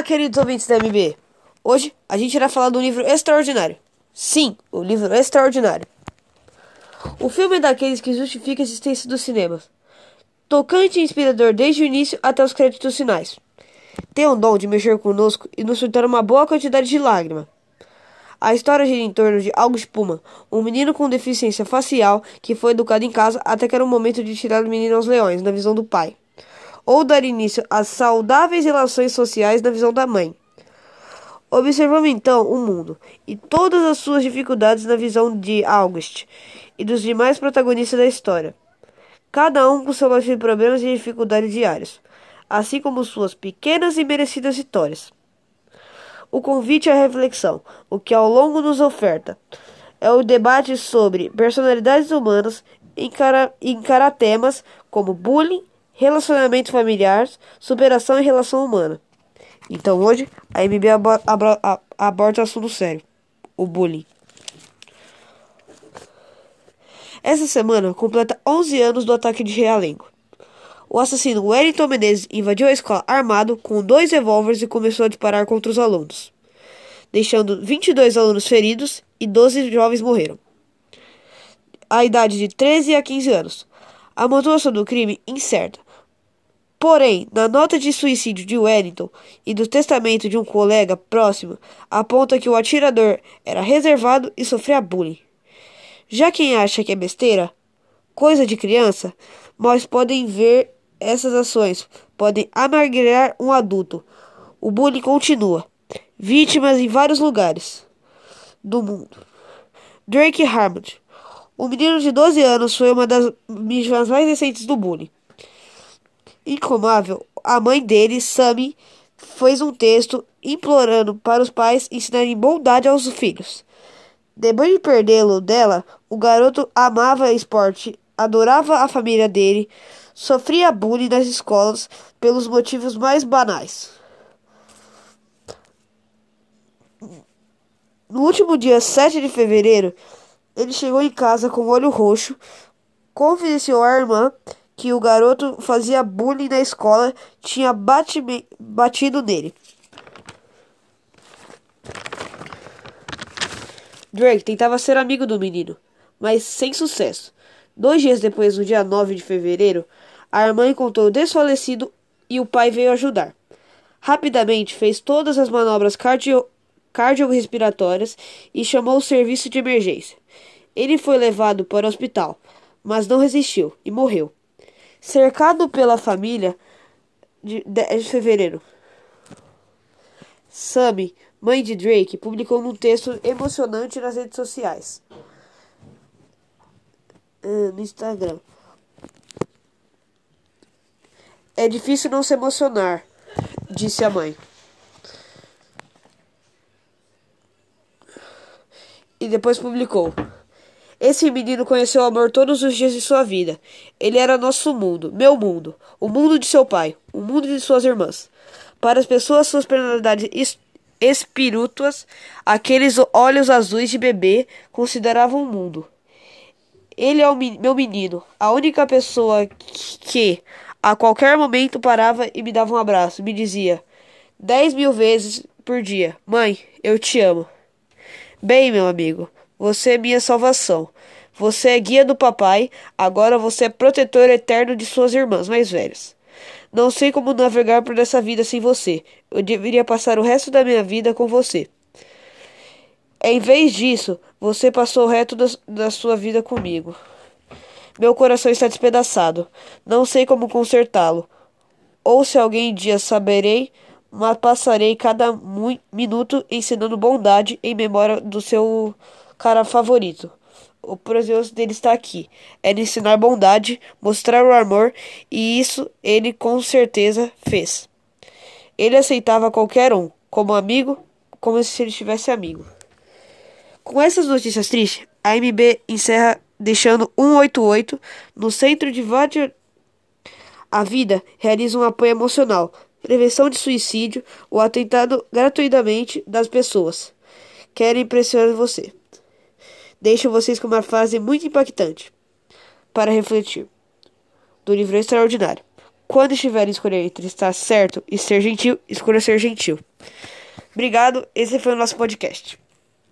Olá, queridos ouvintes da MB! Hoje a gente irá falar do livro extraordinário. Sim, o livro extraordinário. O filme é daqueles que justifica a existência dos cinemas. Tocante e inspirador desde o início até os créditos finais. Tem o dom de mexer conosco e nos soltar uma boa quantidade de lágrima. A história gira em torno de August Puma, um menino com deficiência facial que foi educado em casa até que era o momento de tirar o menino aos leões, na visão do pai ou dar início a saudáveis relações sociais na visão da mãe. Observamos então o mundo e todas as suas dificuldades na visão de August e dos demais protagonistas da história, cada um com seu lote de problemas e dificuldades diários, assim como suas pequenas e merecidas vitórias. O convite à reflexão, o que ao longo nos oferta, é o debate sobre personalidades humanas encara, encarar temas como bullying, relacionamento familiar, superação e relação humana. Então hoje a MB aborda o assunto sério, o bullying. Essa semana completa 11 anos do ataque de Realengo. O assassino Wellington Menezes invadiu a escola armado com dois revólveres e começou a disparar contra os alunos, deixando 22 alunos feridos e 12 jovens morreram. A idade de 13 a 15 anos. A motivação do crime incerta, Porém, na nota de suicídio de Wellington e do testamento de um colega próximo, aponta que o atirador era reservado e sofria bullying. Já quem acha que é besteira, coisa de criança, mas podem ver essas ações, podem amargurar um adulto. O bullying continua. Vítimas em vários lugares do mundo. Drake Harmon. O menino de 12 anos foi uma das vítimas mais recentes do bullying. Incomável, a mãe dele, Sammy, fez um texto implorando para os pais ensinarem bondade aos filhos. Depois de perdê-lo dela, o garoto amava esporte, adorava a família dele, sofria bullying nas escolas pelos motivos mais banais. No último dia 7 de fevereiro, ele chegou em casa com o olho roxo, confidenciou à irmã que o garoto fazia bullying na escola tinha batido nele. Drake tentava ser amigo do menino, mas sem sucesso. Dois dias depois, no dia 9 de fevereiro, a irmã encontrou o desfalecido e o pai veio ajudar. Rapidamente fez todas as manobras cardio cardiorrespiratórias e chamou o serviço de emergência. Ele foi levado para o hospital, mas não resistiu e morreu cercado pela família de 10 de fevereiro. Sammy, mãe de Drake, publicou um texto emocionante nas redes sociais. Uh, no Instagram. É difícil não se emocionar, disse a mãe. E depois publicou. Esse menino conheceu o amor todos os dias de sua vida. Ele era nosso mundo, meu mundo, o mundo de seu pai, o mundo de suas irmãs. Para as pessoas, suas personalidades espirituas, aqueles olhos azuis de bebê consideravam o mundo. Ele é o meu menino, a única pessoa que, a qualquer momento, parava e me dava um abraço. Me dizia dez mil vezes por dia: Mãe, eu te amo. Bem, meu amigo. Você é minha salvação. Você é guia do papai, agora você é protetor eterno de suas irmãs mais velhas. Não sei como navegar por essa vida sem você. Eu deveria passar o resto da minha vida com você. Em vez disso, você passou o resto da, sua vida comigo. Meu coração está despedaçado. Não sei como consertá-lo. Ou se alguém dia saberei, mas passarei cada minuto ensinando bondade em memória do seu cara favorito. O prazeroso dele está aqui. É de ensinar bondade, mostrar o amor, e isso ele com certeza fez. Ele aceitava qualquer um, como amigo, como se ele tivesse amigo. Com essas notícias tristes, a MB encerra deixando 188 no centro de vários. A vida realiza um apoio emocional, prevenção de suicídio ou atentado gratuitamente das pessoas. Querem impressionar você deixo vocês com uma frase muito impactante para refletir do livro extraordinário. quando estiver escolhendo entre estar certo e ser gentil, escolha ser gentil. Obrigado, esse foi o nosso podcast.